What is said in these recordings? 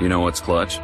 You know what's clutch?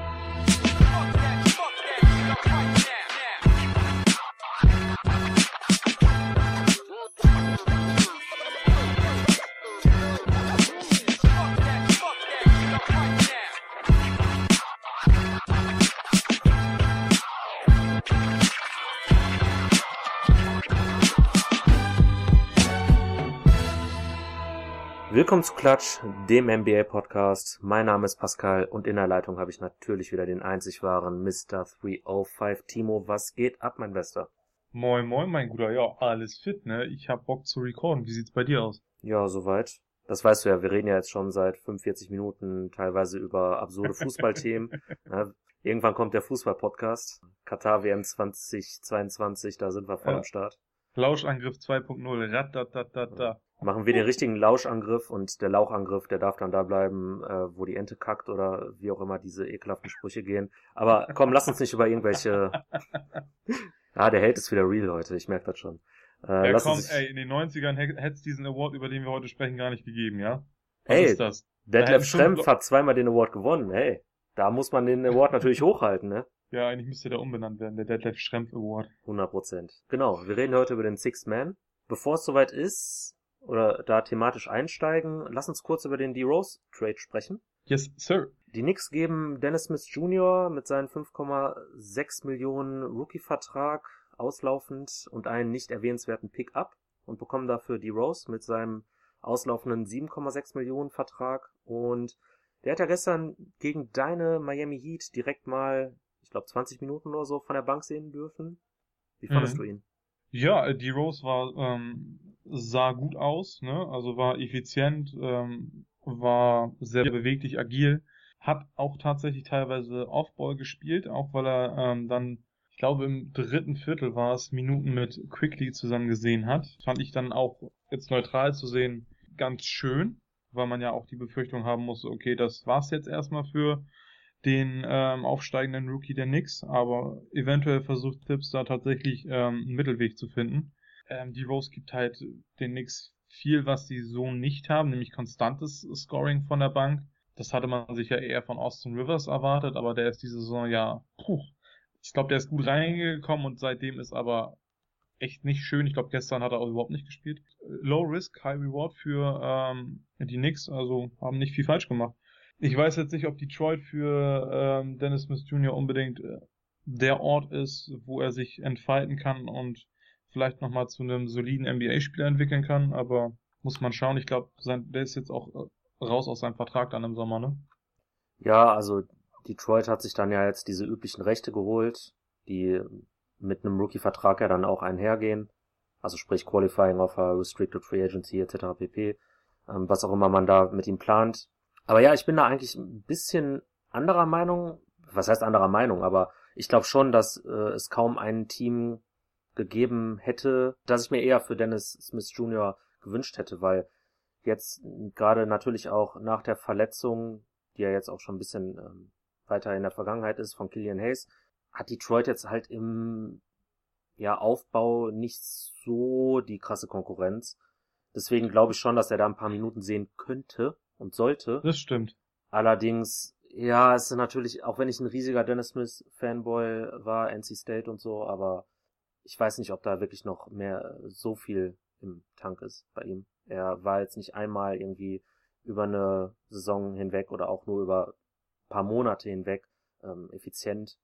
Willkommen zu Klatsch, dem NBA-Podcast. Mein Name ist Pascal und in der Leitung habe ich natürlich wieder den einzig wahren Mr. 305. Timo, was geht ab, mein Bester? Moin, moin, mein Guter. Ja, alles fit, ne? Ich hab Bock zu recorden. Wie sieht's bei dir aus? Ja, soweit. Das weißt du ja, wir reden ja jetzt schon seit 45 Minuten teilweise über absurde Fußballthemen. ja, irgendwann kommt der Fußball-Podcast. Katar WM 2022, da sind wir voll Ja. am Start. Lauschangriff 2.0. Ratatatata. Machen wir den richtigen Lauschangriff und der Lauchangriff, der darf dann da bleiben, äh, wo die Ente kackt oder wie auch immer diese ekelhaften Sprüche gehen. Aber komm, lass uns nicht über irgendwelche. Ja, der Hate ist wieder real heute, ich merke das schon. Äh, Ja, lass komm, uns ey, in den 90ern hätte es diesen Award, über den wir heute sprechen, gar nicht gegeben, ja? Was Ey, ist das? da Detlef Schrempf hat zweimal den Award gewonnen. Hey, da muss man den Award natürlich hochhalten, ne? Ja, eigentlich müsste der umbenannt werden, der Detlef Schrempf Award. 100 Prozent. Genau, wir reden heute über den Sixth Man. Bevor es soweit ist, oder da thematisch einsteigen, lass uns kurz über den D-Rose Trade sprechen. Yes, sir. Die Knicks geben Dennis Smith Jr. mit seinem 5,6 Millionen Rookie-Vertrag auslaufend und einen nicht erwähnenswerten Pick up und bekommen dafür die Rose mit seinem auslaufenden 7,6 Millionen Vertrag und der hat ja gestern gegen deine Miami Heat direkt mal, ich glaube 20 Minuten oder so von der Bank sehen dürfen. Wie fandest Mhm. du ihn? Ja, die Rose war, ähm, sah gut aus, ne? Also war effizient, ähm, war sehr beweglich, agil, hat auch tatsächlich teilweise Offball gespielt, auch weil er ähm, dann, ich glaube im dritten Viertel war es, Minuten mit Quickly zusammen gesehen hat. Fand ich dann auch jetzt neutral zu sehen ganz schön, weil man ja auch die Befürchtung haben muss, okay, das war's jetzt erstmal für den ähm, aufsteigenden Rookie der Knicks, aber eventuell versucht Tips da tatsächlich ähm, einen Mittelweg zu finden. Ähm, die Rose gibt halt den Knicks viel, was sie so nicht haben, nämlich konstantes Scoring von der Bank. Das hatte man sich ja eher von Austin Rivers erwartet, aber der ist diese Saison ja, puh, ich glaube, der ist gut reingekommen und seitdem ist aber echt nicht schön. Ich glaube, gestern hat er auch überhaupt nicht gespielt. Low Risk, High Reward für ähm, die Knicks, also haben nicht viel falsch gemacht. Ich weiß jetzt nicht, ob Detroit für ähm, Dennis Smith Jr. unbedingt äh, der Ort ist, wo er sich entfalten kann und vielleicht nochmal zu einem soliden NBA-Spieler entwickeln kann, aber muss man schauen. Ich glaube, der ist jetzt auch äh, raus aus seinem Vertrag dann im Sommer, ne? Ja, also Detroit hat sich dann ja jetzt diese üblichen Rechte geholt, die mit einem Rookie-Vertrag ja dann auch einhergehen. Also sprich Qualifying Offer, Restricted Free Agency etc. pp. Ähm, was auch immer man da mit ihm plant. Aber ja, ich bin da eigentlich ein bisschen anderer Meinung. Was heißt anderer Meinung? Aber ich glaube schon, dass äh, es kaum ein Team gegeben hätte, dass ich mir eher für Dennis Smith Jr. gewünscht hätte, weil jetzt gerade natürlich auch nach der Verletzung, die ja jetzt auch schon ein bisschen ähm, weiter in der Vergangenheit ist, von Killian Hayes, hat Detroit jetzt halt im ja, Aufbau nicht so die krasse Konkurrenz. Deswegen glaube ich schon, dass er da ein paar Minuten sehen könnte und sollte. Das stimmt. Allerdings, ja, es ist natürlich, auch wenn ich ein riesiger Dennis Smith Fanboy war, NC State und so, aber ich weiß nicht, ob da wirklich noch mehr so viel im Tank ist bei ihm. Er war jetzt nicht einmal irgendwie über eine Saison hinweg oder auch nur über ein paar Monate hinweg ähm, effizient.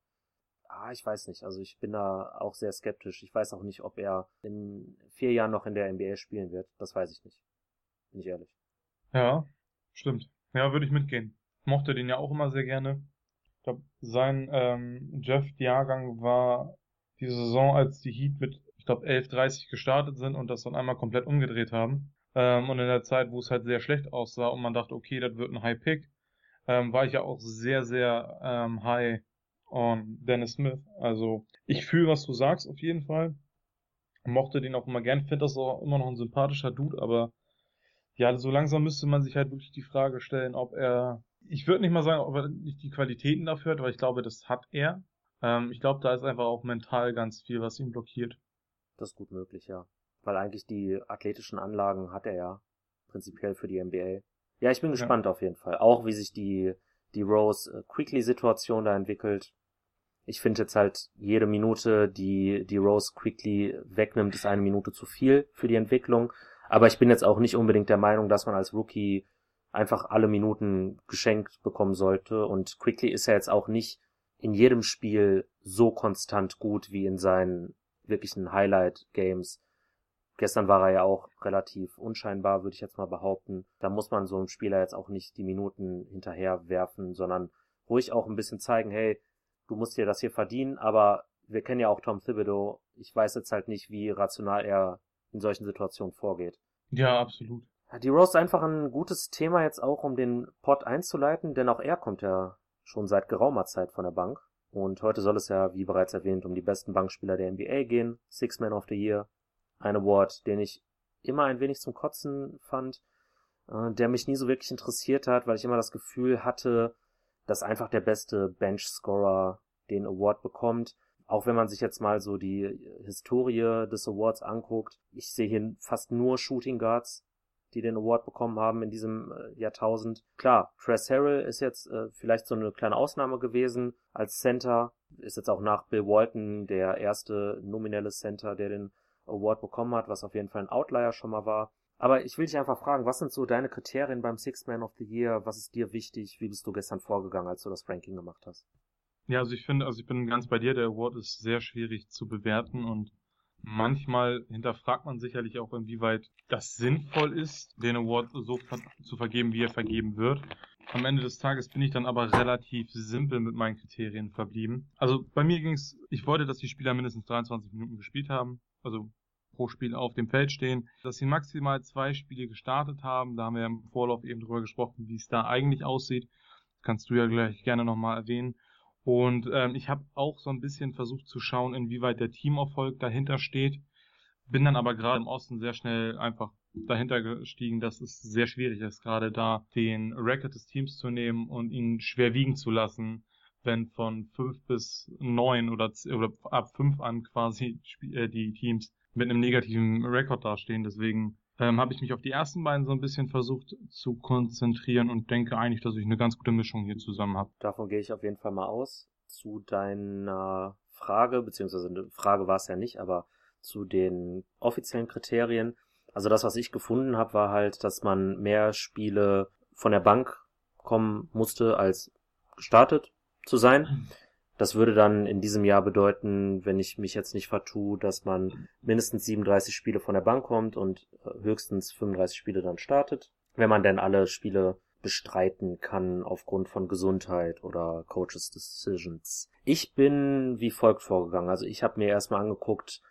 Ah, ich weiß nicht. Also ich bin da auch sehr skeptisch. Ich weiß auch nicht, ob er in vier Jahren noch in der NBA spielen wird. Das weiß ich nicht. Bin ich ehrlich. Ja, stimmt. Ja, würde ich mitgehen. Mochte den ja auch immer sehr gerne. Ich glaube, sein ähm, Jeff-Jahrgang war die Saison, als die Heat mit, ich glaube, 11.30 gestartet sind und das dann einmal komplett umgedreht haben. Ähm, und in der Zeit, wo es halt sehr schlecht aussah und man dachte, okay, das wird ein High-Pick, ähm, war ich ja auch sehr, sehr ähm, high on Dennis Smith. Also ich fühle, was du sagst, auf jeden Fall. Mochte den auch immer gern, finde das auch immer noch ein sympathischer Dude, aber ja, so langsam müsste man sich halt wirklich die Frage stellen, ob er, ich würde nicht mal sagen, ob er nicht die Qualitäten dafür hat, weil ich glaube, das hat er. Ähm, ich glaube, da ist einfach auch mental ganz viel, was ihn blockiert. Das ist gut möglich, ja. Weil eigentlich die athletischen Anlagen hat er ja prinzipiell für die NBA. Ja, ich bin Ja. gespannt auf jeden Fall. Auch wie sich die, die Rose-Quickly-Situation da entwickelt. Ich finde jetzt halt jede Minute, die die Rose Quickly wegnimmt, ist eine Minute zu viel für die Entwicklung. Aber ich bin jetzt auch nicht unbedingt der Meinung, dass man als Rookie einfach alle Minuten geschenkt bekommen sollte. Und Quickly ist ja jetzt auch nicht in jedem Spiel so konstant gut wie in seinen wirklichen Highlight-Games. Gestern war er ja auch relativ unscheinbar, würde ich jetzt mal behaupten. Da muss man so einem Spieler jetzt auch nicht die Minuten hinterher werfen, sondern ruhig auch ein bisschen zeigen, hey, du musst dir das hier verdienen, aber wir kennen ja auch Tom Thibodeau. Ich weiß jetzt halt nicht, wie rational er in solchen Situationen vorgeht. Ja, absolut. Die Rose ist einfach ein gutes Thema jetzt auch, um den Pod einzuleiten, denn auch er kommt ja schon seit geraumer Zeit von der Bank. Und heute soll es ja, wie bereits erwähnt, um die besten Bankspieler der NBA gehen. Six Man of the Year. Ein Award, den ich immer ein wenig zum Kotzen fand, äh, der mich nie so wirklich interessiert hat, weil ich immer das Gefühl hatte, dass einfach der beste Bench-Scorer den Award bekommt. Auch wenn man sich jetzt mal so die Historie des Awards anguckt, ich sehe hier fast nur Shooting Guards, die den Award bekommen haben in diesem äh, Jahrtausend. Klar, Tress Harrell ist jetzt äh, vielleicht so eine kleine Ausnahme gewesen als Center, ist jetzt auch nach Bill Walton der erste nominelle Center, der den Award bekommen hat, was auf jeden Fall ein Outlier schon mal war. Aber ich will dich einfach fragen, was sind so deine Kriterien beim Six Man of the Year? Was ist dir wichtig? Wie bist du gestern vorgegangen, als du das Ranking gemacht hast? Ja, also ich finde, also ich bin ganz bei dir, der Award ist sehr schwierig zu bewerten und manchmal hinterfragt man sicherlich auch, inwieweit das sinnvoll ist, den Award so zu vergeben, wie er vergeben wird. Am Ende des Tages bin ich dann aber relativ simpel mit meinen Kriterien verblieben. Also bei mir ging es, ich wollte, dass die Spieler mindestens 23 Minuten gespielt haben. Also pro Spiel auf dem Feld stehen, dass sie maximal zwei Spiele gestartet haben. Da haben wir im Vorlauf eben drüber gesprochen, wie es da eigentlich aussieht. Das kannst du ja gleich gerne nochmal erwähnen. Und ähm, ich habe auch so ein bisschen versucht zu schauen, inwieweit der Teamerfolg dahinter steht. Bin dann aber gerade im Osten sehr schnell einfach dahinter gestiegen, dass es sehr schwierig ist, gerade da den Record des Teams zu nehmen und ihn schwer wiegen zu lassen, wenn von fünf bis neun oder, oder ab fünf an quasi äh, die Teams mit einem negativen Rekord dastehen. Deswegen ähm, habe ich mich auf die ersten beiden so ein bisschen versucht zu konzentrieren und denke eigentlich, dass ich eine ganz gute Mischung hier zusammen habe. Davon gehe ich auf jeden Fall mal aus. Zu deiner Frage, beziehungsweise eine Frage war es ja nicht, aber zu den offiziellen Kriterien. Also das, was ich gefunden habe, war halt, dass man mehr Spiele von der Bank kommen musste, als gestartet zu sein. Das würde dann in diesem Jahr bedeuten, wenn ich mich jetzt nicht vertue, dass man mindestens 37 Spiele von der Bank kommt und äh, höchstens 35 Spiele dann startet, wenn man denn alle Spiele bestreiten kann aufgrund von Gesundheit oder Coaches Decisions. Ich bin wie folgt vorgegangen. Also ich habe mir erstmal angeguckt,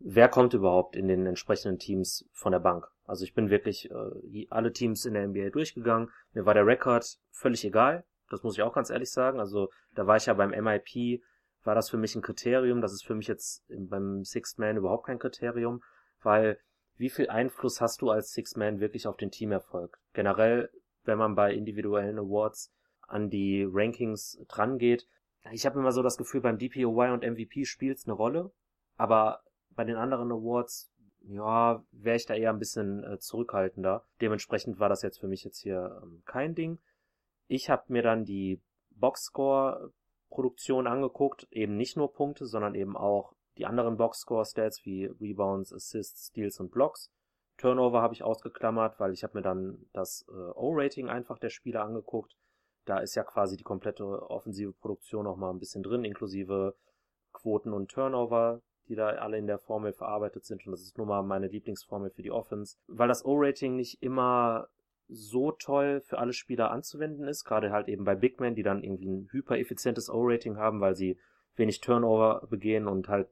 wer kommt überhaupt in den entsprechenden Teams von der Bank. Also ich bin wirklich äh, alle Teams in der NBA durchgegangen. Mir war der Rekord völlig egal. Das muss ich auch ganz ehrlich sagen. Also da war ich ja beim MIP, war das für mich ein Kriterium. Das ist für mich jetzt beim Sixth Man überhaupt kein Kriterium, weil wie viel Einfluss hast du als Sixth Man wirklich auf den Teamerfolg? Generell, wenn man bei individuellen Awards an die Rankings drangeht. Ich habe immer so das Gefühl, beim DPOY und MVP spielt es eine Rolle, aber bei den anderen Awards, ja, wäre ich da eher ein bisschen äh, zurückhaltender. Dementsprechend war das jetzt für mich jetzt hier ähm, kein Ding. Ich habe mir dann die Boxscore-Produktion angeguckt, eben nicht nur Punkte, sondern eben auch die anderen Boxscore-Stats wie Rebounds, Assists, Steals und Blocks. Turnover habe ich ausgeklammert, weil ich habe mir dann das äh, O-Rating einfach der Spieler angeguckt. Da ist ja quasi die komplette offensive Produktion noch mal ein bisschen drin, inklusive Quoten und Turnover, die da alle in der Formel verarbeitet sind. Und das ist nun mal meine Lieblingsformel für die Offense. Weil das O-Rating nicht immer so toll für alle Spieler anzuwenden ist, gerade halt eben bei Big Men, die dann irgendwie ein hypereffizientes O-Rating haben, weil sie wenig Turnover begehen und halt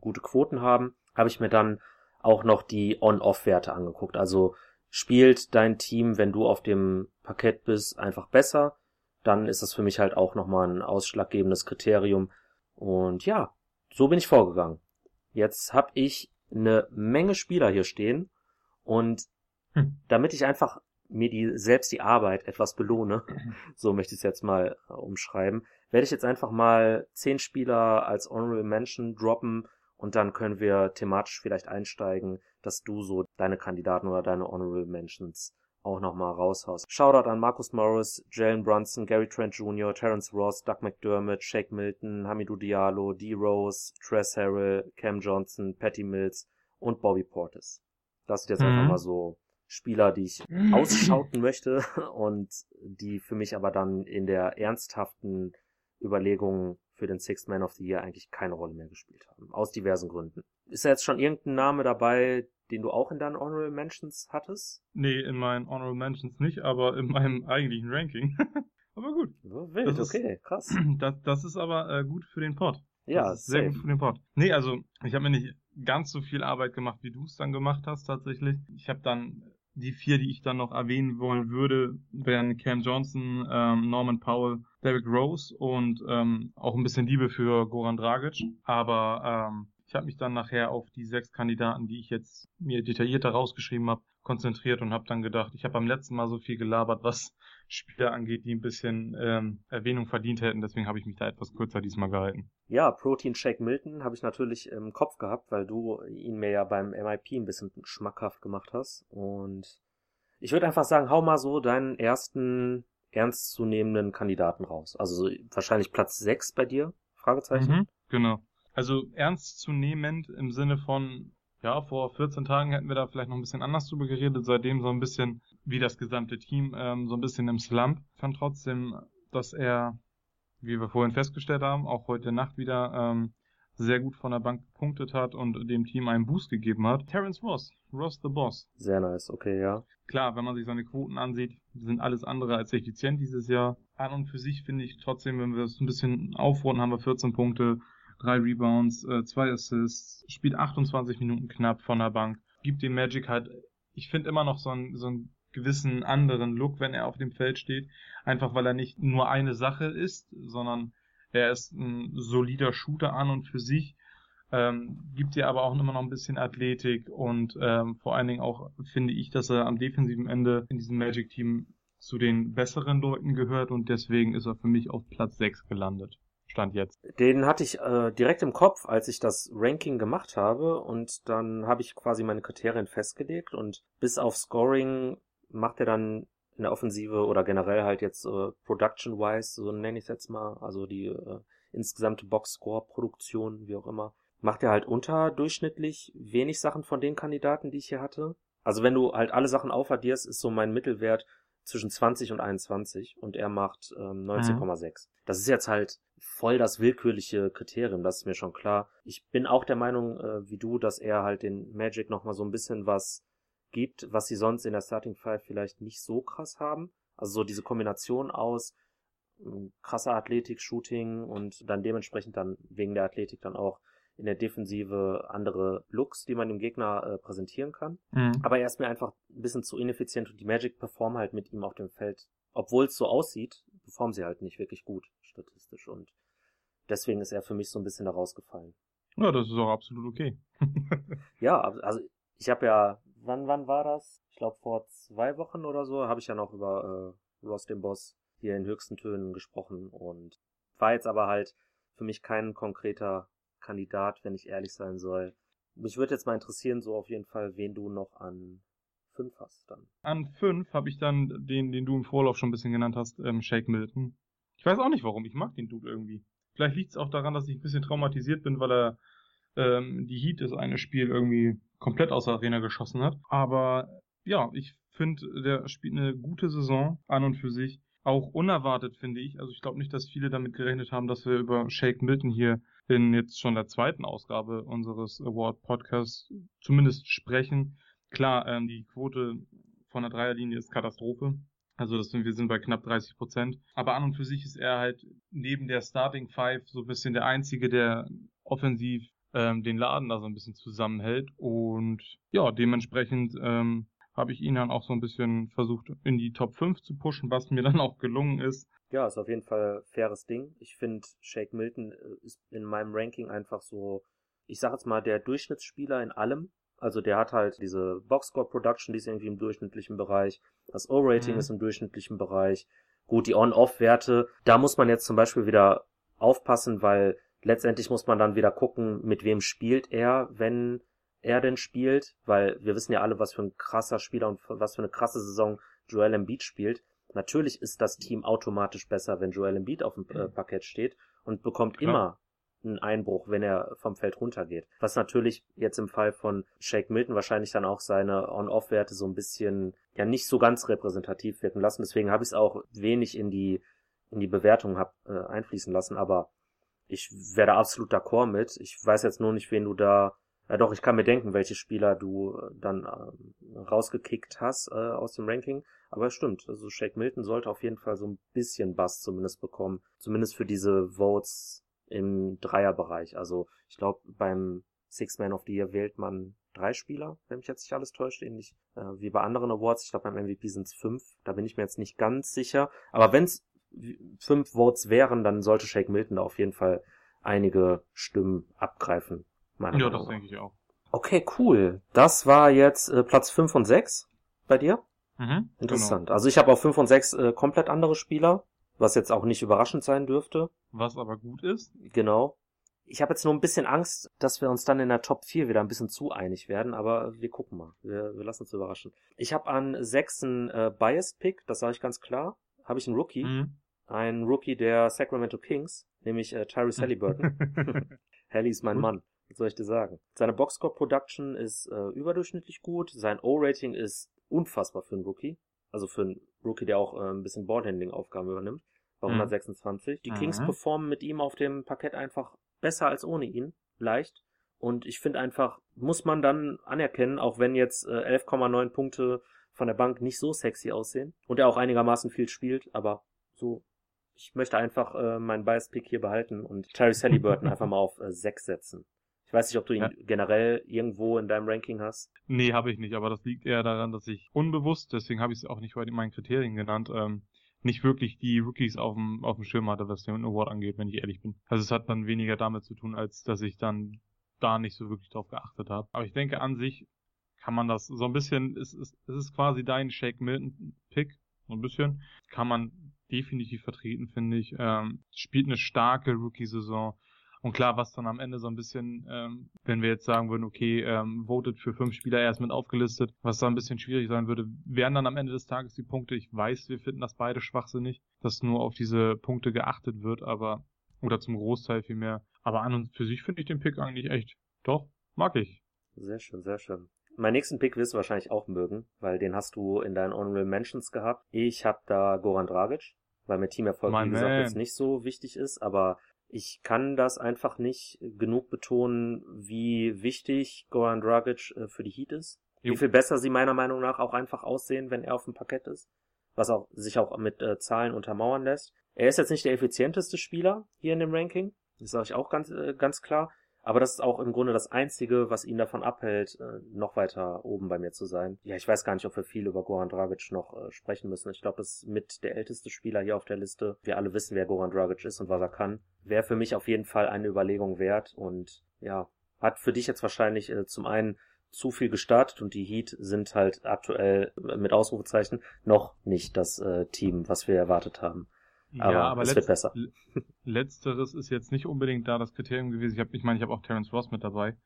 gute Quoten haben, habe ich mir dann auch noch die On-Off-Werte angeguckt. Also spielt dein Team, wenn du auf dem Parkett bist, einfach besser, dann ist das für mich halt auch nochmal ein ausschlaggebendes Kriterium. Und ja, so bin ich vorgegangen. Jetzt habe ich eine Menge Spieler hier stehen und hm. damit ich einfach mir die selbst die Arbeit etwas belohne, so möchte ich es jetzt mal äh, umschreiben, werde ich jetzt einfach mal zehn Spieler als Honorable Mention droppen und dann können wir thematisch vielleicht einsteigen, dass du so deine Kandidaten oder deine Honorable Mentions auch nochmal raushaust. Shoutout an Marcus Morris, Jalen Brunson, Gary Trent Jr., Terrence Ross, Doug McDermott, Shake Milton, Hamidou Diallo, D. Rose, Tress Harrell, Cam Johnson, Patty Mills und Bobby Portis. Das sind jetzt mhm. einfach mal so Spieler, die ich ausschauten möchte und die für mich aber dann in der ernsthaften Überlegung für den Sixth Man of the Year eigentlich keine Rolle mehr gespielt haben. Aus diversen Gründen. Ist da jetzt schon irgendein Name dabei, den du auch in deinen Honorable Mentions hattest? Nee, in meinen Honorable Mentions nicht, aber in meinem eigentlichen Ranking. aber gut. So wild, das okay, ist, krass. Das, das ist aber äh, gut für den Pod. Ja, sehr gut für den Pod. Nee, also ich habe mir nicht ganz so viel Arbeit gemacht, wie du es dann gemacht hast tatsächlich. Ich habe dann die vier, die ich dann noch erwähnen wollen würde, wären Cam Johnson, ähm, Norman Powell, Derrick Rose und ähm, auch ein bisschen Liebe für Goran Dragic. Aber ähm, ich habe mich dann nachher auf die sechs Kandidaten, die ich jetzt mir detaillierter rausgeschrieben habe, konzentriert und habe dann gedacht, ich habe beim letzten Mal so viel gelabert, was Spieler angeht, die ein bisschen ähm, Erwähnung verdient hätten. Deswegen habe ich mich da etwas kürzer diesmal gehalten. Ja, Protein Shake Milton habe ich natürlich im Kopf gehabt, weil du ihn mir ja beim MIP ein bisschen schmackhaft gemacht hast. Und ich würde einfach sagen, hau mal so deinen ersten ernstzunehmenden Kandidaten raus. Also wahrscheinlich Platz 6 bei dir? Fragezeichen. Mhm, genau. Also ernstzunehmend im Sinne von ja, vor 14 Tagen hätten wir da vielleicht noch ein bisschen anders drüber geredet. Seitdem so ein bisschen, wie das gesamte Team, ähm, so ein bisschen im Slump. Ich fand trotzdem, dass er, wie wir vorhin festgestellt haben, auch heute Nacht wieder ähm, sehr gut von der Bank gepunktet hat und dem Team einen Boost gegeben hat. Terence Ross, Ross the Boss. Sehr nice, okay, ja. Klar, wenn man sich seine Quoten ansieht, sind alles andere als effizient dieses Jahr. An und für sich finde ich trotzdem, wenn wir es ein bisschen aufrunden, haben wir 14 Punkte, drei Rebounds, äh, zwei Assists, spielt 28 Minuten knapp von der Bank, gibt dem Magic halt, ich finde immer noch so einen, so einen gewissen anderen Look, wenn er auf dem Feld steht, einfach weil er nicht nur eine Sache ist, sondern er ist ein solider Shooter an und für sich, ähm, gibt dir aber auch immer noch ein bisschen Athletik und ähm, vor allen Dingen auch finde ich, dass er am defensiven Ende in diesem Magic-Team zu den besseren Leuten gehört und deswegen ist er für mich auf Platz 6 gelandet. Stand jetzt. Den hatte ich äh, direkt im Kopf, als ich das Ranking gemacht habe und dann habe ich quasi meine Kriterien festgelegt und bis auf Scoring macht er dann in der Offensive oder generell halt jetzt äh, Production-wise, so nenne ich es jetzt mal, also die äh, insgesamte Box-Score-Produktion, wie auch immer, macht er halt unterdurchschnittlich wenig Sachen von den Kandidaten, die ich hier hatte. Also wenn du halt alle Sachen aufaddierst, ist so mein Mittelwert zwischen 20 und 21 und er macht ähm, 19,6. Mhm. Das ist jetzt halt voll das willkürliche Kriterium, das ist mir schon klar. Ich bin auch der Meinung, äh, wie du, dass er halt den Magic nochmal so ein bisschen was gibt, was sie sonst in der Starting Five vielleicht nicht so krass haben. Also so diese Kombination aus äh, krasser Athletik, Shooting und dann dementsprechend dann wegen der Athletik dann auch in der Defensive andere Looks, die man dem Gegner äh, präsentieren kann. Mhm. Aber er ist mir einfach ein bisschen zu ineffizient und die Magic performen halt mit ihm auf dem Feld. Obwohl es so aussieht, performen sie halt nicht wirklich gut, statistisch. Und deswegen ist er für mich so ein bisschen da rausgefallen. Ja, das ist auch absolut okay. ja, also ich habe ja, wann, wann war das? Ich glaube vor zwei Wochen oder so, habe ich ja noch über äh, Ross den Boss hier in höchsten Tönen gesprochen und war jetzt aber halt für mich kein konkreter Kandidat, wenn ich ehrlich sein soll. Mich würde jetzt mal interessieren, so auf jeden Fall, wen du noch an fünf hast dann. An fünf habe ich dann den, den du im Vorlauf schon ein bisschen genannt hast, ähm, Shake Milton. Ich weiß auch nicht warum, ich mag den Dude irgendwie. Vielleicht liegt es auch daran, dass ich ein bisschen traumatisiert bin, weil er ähm, die Heat das eine Spiel irgendwie komplett aus der Arena geschossen hat. Aber ja, ich finde, der spielt eine gute Saison an und für sich. Auch unerwartet, finde ich. Also ich glaube nicht, dass viele damit gerechnet haben, dass wir über Shake Milton hier in jetzt schon der zweiten Ausgabe unseres Award Podcasts zumindest sprechen. Klar, ähm, die Quote von der Dreierlinie ist Katastrophe. Also das sind, wir sind bei knapp 30 Prozent. Aber an und für sich ist er halt neben der Starting Five so ein bisschen der einzige, der offensiv ähm, den Laden da so ein bisschen zusammenhält. Und ja, dementsprechend ähm, habe ich ihn dann auch so ein bisschen versucht in die Top 5 zu pushen, was mir dann auch gelungen ist. Ja, ist auf jeden Fall faires Ding. Ich finde, Shake Milton äh, ist in meinem Ranking einfach so, ich sag jetzt mal, der Durchschnittsspieler in allem. Also der hat halt diese Boxscore Production, die ist irgendwie im durchschnittlichen Bereich. Das O-Rating mhm. ist im durchschnittlichen Bereich. Gut, die On-Off-Werte, da muss man jetzt zum Beispiel wieder aufpassen, weil letztendlich muss man dann wieder gucken, mit wem spielt er, wenn er denn spielt, weil wir wissen ja alle, was für ein krasser Spieler und was für eine krasse Saison Joel Embiid spielt, natürlich ist das Team automatisch besser, wenn Joel Embiid auf dem äh, Parkett steht und bekommt Klar. immer einen Einbruch, wenn er vom Feld runtergeht. Was natürlich jetzt im Fall von Shake Milton wahrscheinlich dann auch seine On-Off-Werte so ein bisschen ja nicht so ganz repräsentativ wirken lassen. Deswegen habe ich es auch wenig in die in die Bewertung hab, äh, einfließen lassen. Aber ich wäre da absolut d'accord mit. Ich weiß jetzt nur nicht, wen du da ja doch, ich kann mir denken, welche Spieler du äh, dann äh, rausgekickt hast äh, aus dem Ranking. Aber es stimmt, also Shake Milton sollte auf jeden Fall so ein bisschen Bass zumindest bekommen. Zumindest für diese Votes im Dreierbereich. Also ich glaube, beim Six Man of the Year wählt man drei Spieler, wenn mich jetzt nicht alles täuscht, ähnlich äh, wie bei anderen Awards. Ich glaube, beim MVP sind es fünf. Da bin ich mir jetzt nicht ganz sicher. Aber wenn es fünf Votes wären, dann sollte Shake Milton da auf jeden Fall einige Stimmen abgreifen. Ja, das denke ich auch. Okay, cool. Das war jetzt äh, Platz fünf und sechs bei dir. Mhm, Interessant. Genau. Also ich habe auf fünf und sechs äh, komplett andere Spieler, was jetzt auch nicht überraschend sein dürfte. Was aber gut ist. Genau. Ich habe jetzt nur ein bisschen Angst, dass wir uns dann in der Top 4 wieder ein bisschen zu einig werden, aber wir gucken mal. Wir, wir lassen uns überraschen. Ich habe an 6 einen äh, Biased Pick, das sage ich ganz klar. Habe ich einen Rookie. Mhm. Ein Rookie der Sacramento Kings, nämlich äh, Tyrese Halliburton. Hallie ist mein Mann. Was soll ich dir sagen? Seine Boxscore Production ist äh, überdurchschnittlich gut. Sein O-Rating ist unfassbar für einen Rookie. Also für einen Rookie, der auch äh, ein bisschen Ballhandling-Aufgaben übernimmt. Bei 126. Mhm. Die Kings mhm. performen mit ihm auf dem Parkett einfach besser als ohne ihn. Leicht. Und ich finde einfach, muss man dann anerkennen, auch wenn jetzt äh, 11,9 Punkte von der Bank nicht so sexy aussehen und er auch einigermaßen viel spielt, aber so, ich möchte einfach äh, meinen Bias Pick hier behalten und Terry Saliburton einfach mal auf äh, 6 setzen. Ich weiß nicht, ob du ihn ja. generell irgendwo in deinem Ranking hast. Nee, habe ich nicht, aber das liegt eher daran, dass ich unbewusst, deswegen habe ich es auch nicht bei meinen Kriterien genannt, ähm, nicht wirklich die Rookies auf dem, auf dem Schirm hatte, was den Award angeht, wenn ich ehrlich bin. Also es hat dann weniger damit zu tun, als dass ich dann da nicht so wirklich drauf geachtet habe. Aber ich denke an sich kann man das so ein bisschen, es ist, es ist quasi dein Shake Milton Pick, so ein bisschen, kann man definitiv vertreten, finde ich. Ähm, spielt eine starke Rookie-Saison, und klar, was dann am Ende so ein bisschen, ähm, wenn wir jetzt sagen würden, okay, ähm, votet für fünf Spieler erst mit aufgelistet, was da ein bisschen schwierig sein würde, wären dann am Ende des Tages die Punkte. Ich weiß, wir finden das beide schwachsinnig, dass nur auf diese Punkte geachtet wird, aber, oder zum Großteil vielmehr. Aber an und für sich finde ich den Pick eigentlich echt, doch, mag ich. Sehr schön, sehr schön. Mein nächsten Pick wirst du wahrscheinlich auch mögen, weil den hast du in deinen Honorable Mentions gehabt. Ich habe da Goran Dragic, weil mir Teamerfolg, wie gesagt, man. jetzt nicht so wichtig ist, aber ich kann das einfach nicht genug betonen, wie wichtig Goran Dragic äh, für die Heat ist. Jo. Wie viel besser sie meiner Meinung nach auch einfach aussehen, wenn er auf dem Parkett ist. Was auch sich auch mit äh, Zahlen untermauern lässt. Er ist jetzt nicht der effizienteste Spieler hier in dem Ranking. Das sage ich auch ganz, äh, ganz klar. Aber das ist auch im Grunde das Einzige, was ihn davon abhält, äh, noch weiter oben bei mir zu sein. Ja, ich weiß gar nicht, ob wir viel über Goran Dragic noch äh, sprechen müssen. Ich glaube, das ist mit der älteste Spieler hier auf der Liste. Wir alle wissen, wer Goran Dragic ist und was er kann. Wäre für mich auf jeden Fall eine Überlegung wert und ja, hat für dich jetzt wahrscheinlich äh, zum einen zu viel gestartet und die Heat sind halt aktuell mit Ausrufezeichen noch nicht das Team, was wir erwartet haben. Aber, ja, aber es letzt, wird besser. Letzteres ist jetzt nicht unbedingt da das Kriterium gewesen. Ich, hab, ich meine, ich habe auch Terence Ross mit dabei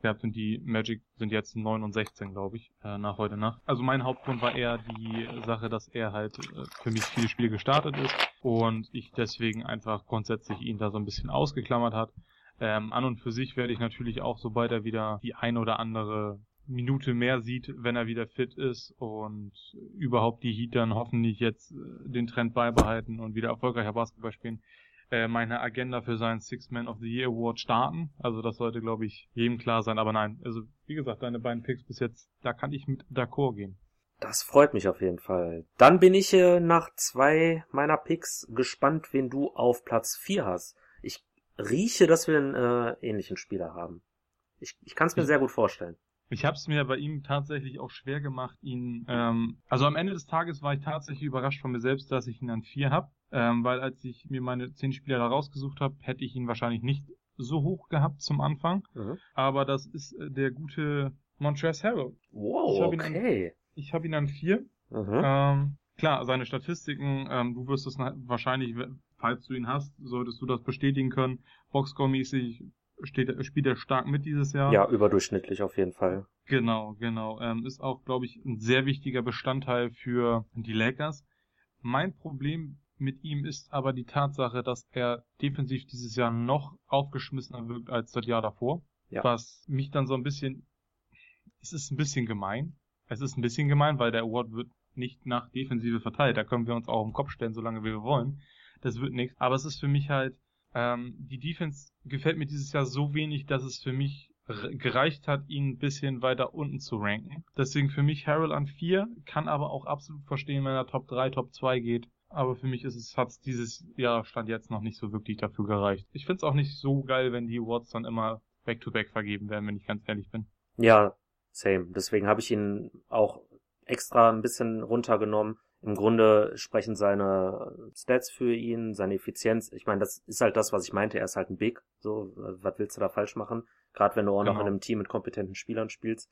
gehabt und die Magic sind jetzt 9 und 16, glaube ich, äh, nach heute Nacht. Also mein Hauptgrund war eher die Sache, dass er halt äh, für mich viele Spiele gestartet ist und ich deswegen einfach grundsätzlich ihn da so ein bisschen ausgeklammert hat. Ähm, an und für sich werde ich natürlich auch, sobald er wieder die ein oder andere Minute mehr sieht, wenn er wieder fit ist und überhaupt die Heat dann hoffentlich jetzt äh, den Trend beibehalten und wieder erfolgreicher Basketball spielen, äh, meine Agenda für seinen Six Man of the Year Award starten. Also das sollte, glaube ich, jedem klar sein. Aber nein, also wie gesagt, deine beiden Picks bis jetzt, da kann ich mit d'accord gehen. Das freut mich auf jeden Fall. Dann bin ich äh, nach zwei meiner Picks gespannt, wen du auf Platz vier hast. Ich rieche, dass wir einen äh, ähnlichen Spieler haben. Ich, ich kann es mir sehr gut vorstellen. Ich habe es mir bei ihm tatsächlich auch schwer gemacht, ihn. Ähm, also am Ende des Tages war ich tatsächlich überrascht von mir selbst, dass ich ihn an vier habe, ähm, weil als ich mir meine zehn Spieler da rausgesucht habe, hätte ich ihn wahrscheinlich nicht so hoch gehabt zum Anfang. Mhm. Aber das ist äh, der gute Montrezl Harrell. Wow, ich okay. An, ich habe ihn an vier. Mhm. Ähm, klar, seine Statistiken, ähm, du wirst es wahrscheinlich, falls du ihn hast, solltest du das bestätigen können. Boxscore-mäßig steht, spielt er stark mit dieses Jahr. Ja, überdurchschnittlich auf jeden Fall. Genau, genau. Ähm, ist auch, glaube ich, ein sehr wichtiger Bestandteil für die Lakers. Mein Problem mit ihm ist aber die Tatsache, dass er defensiv dieses Jahr noch aufgeschmissener wirkt als das Jahr davor. Ja. Was mich dann so ein bisschen, es ist ein bisschen gemein. Es ist ein bisschen gemein, weil der Award wird nicht nach Defensive verteilt. Da können wir uns auch im Kopf stellen, solange wir wollen. Das wird nichts. Aber es ist für mich halt, ähm, die Defense gefällt mir dieses Jahr so wenig, dass es für mich gereicht hat, ihn ein bisschen weiter unten zu ranken. Deswegen für mich Harold an 4, kann aber auch absolut verstehen, wenn er Top 3, Top 2 geht. Aber für mich ist es, hat's dieses Jahr Stand jetzt noch nicht so wirklich dafür gereicht. Ich find's auch nicht so geil, wenn die Awards dann immer back-to-back -back vergeben werden, wenn ich ganz ehrlich bin. Ja, same. Deswegen habe ich ihn auch extra ein bisschen runtergenommen. Im Grunde sprechen seine Stats für ihn, seine Effizienz. Ich meine, das ist halt das, was ich meinte. Er ist halt ein Big. So, was willst du da falsch machen? Gerade wenn du auch genau. noch in einem Team mit kompetenten Spielern spielst.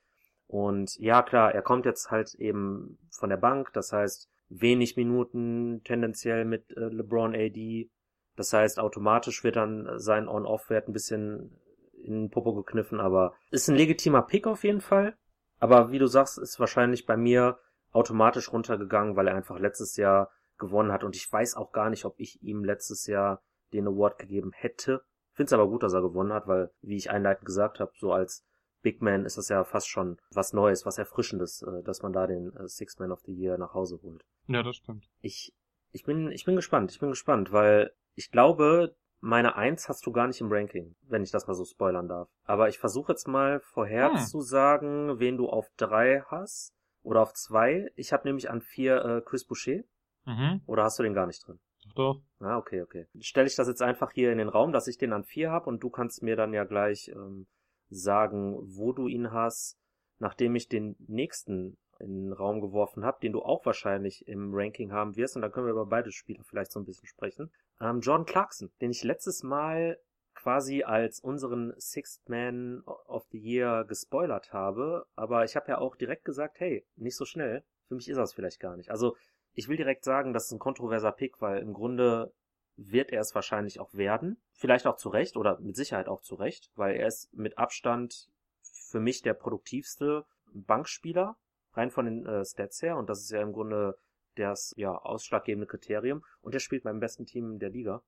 Und ja, klar, er kommt jetzt halt eben von der Bank. Das heißt, wenig Minuten tendenziell mit äh, LeBron AD. Das heißt, automatisch wird dann sein On-Off-Wert ein bisschen in den Popo gekniffen, aber ist ein legitimer Pick auf jeden Fall. Aber wie du sagst, ist wahrscheinlich bei mir automatisch runtergegangen, weil er einfach letztes Jahr gewonnen hat. Und ich weiß auch gar nicht, ob ich ihm letztes Jahr den Award gegeben hätte. Finde es aber gut, dass er gewonnen hat, weil, wie ich einleitend gesagt habe, so als Big Man ist das ja fast schon was Neues, was Erfrischendes, äh, dass man da den äh, Six Man of the Year nach Hause holt. Ja, das stimmt. Ich, ich bin, ich bin gespannt, ich bin gespannt, weil ich glaube, meine Eins hast du gar nicht im Ranking, wenn ich das mal so spoilern darf. Aber ich versuche jetzt mal vorherzusagen, hm. wen du auf drei hast oder auf zwei. Ich habe nämlich an vier äh, Chris Boucher. Mhm. Oder hast du den gar nicht drin? Doch. Ah, okay, okay. Stelle ich das jetzt einfach hier in den Raum, dass ich den an vier habe und du kannst mir dann ja gleich ähm, sagen, wo du ihn hast, nachdem ich den nächsten in den Raum geworfen habe, den du auch wahrscheinlich im Ranking haben wirst. Und dann können wir über beide Spieler vielleicht so ein bisschen sprechen. Ähm, Jordan Clarkson, den ich letztes Mal quasi als unseren Sixth Man of the Year gespoilert habe. Aber ich habe ja auch direkt gesagt, hey, nicht so schnell. Für mich ist das vielleicht gar nicht. Also ich will direkt sagen, das ist ein kontroverser Pick, weil im Grunde wird er es wahrscheinlich auch werden. Vielleicht auch zu Recht oder mit Sicherheit auch zu Recht, weil er ist mit Abstand für mich der produktivste Bankspieler, rein von den äh, Stats her. Und das ist ja im Grunde das ja, ausschlaggebende Kriterium. Und er spielt beim besten Team der Liga.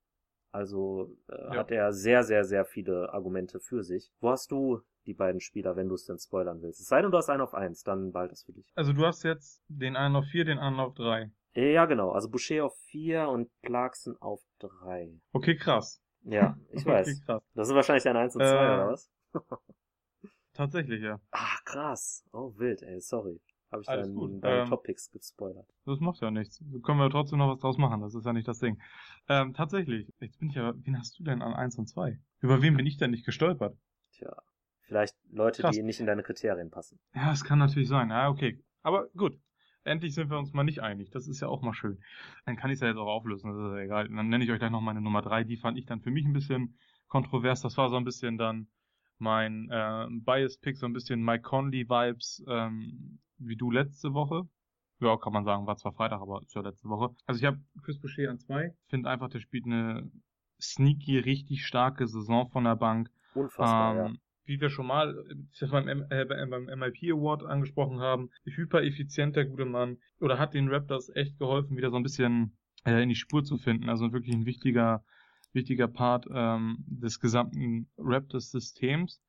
Also äh, ja. hat er sehr, sehr, sehr viele Argumente für sich. Wo hast du die beiden Spieler, wenn du es denn spoilern willst? Es sei denn, du hast einen auf eins, dann bald das für dich. Also du hast jetzt den einen auf vier, den anderen auf drei. Ja, genau. Also Boucher auf 4 und Clarkson auf 3. Okay, krass. Ja, ich weiß. Okay, krass. Das ist wahrscheinlich dein 1 und 2, äh, oder was? tatsächlich, ja. Ach, krass. Oh, wild, ey, sorry. Habe ich Alles deinen, deinen ähm, Topics gespoilert. Das macht ja nichts. Können wir trotzdem noch was draus machen, das ist ja nicht das Ding. Ähm, tatsächlich, jetzt bin ich ja, wen hast du denn an 1 und 2? Über wen bin ich denn nicht gestolpert? Tja, vielleicht Leute, Krass. die nicht in deine Kriterien passen. Ja, das kann natürlich sein. Ja, okay. Aber gut, endlich sind wir uns mal nicht einig. Das ist ja auch mal schön. Dann kann ich es ja jetzt auch auflösen, das ist ja egal. Dann nenne ich euch gleich noch meine Nummer drei. Die fand ich dann für mich ein bisschen kontrovers. Das war so ein bisschen dann mein äh, Bias-Pick, so ein bisschen Mike Conley-Vibes, ähm, wie du letzte Woche. Ja, kann man sagen, war zwar Freitag, aber ist ja letzte Woche. Also ich habe Chris Boucher an zwei. Finde einfach, der spielt eine sneaky, richtig starke Saison von der Bank. Unfassbar, ähm, ja wie wir schon mal beim, äh, beim MIP Award angesprochen haben, hyper effizient der gute Mann oder hat den Raptors echt geholfen, wieder so ein bisschen äh, in die Spur zu finden. Also wirklich ein wichtiger, wichtiger Part ähm, des gesamten Raptors-Systems.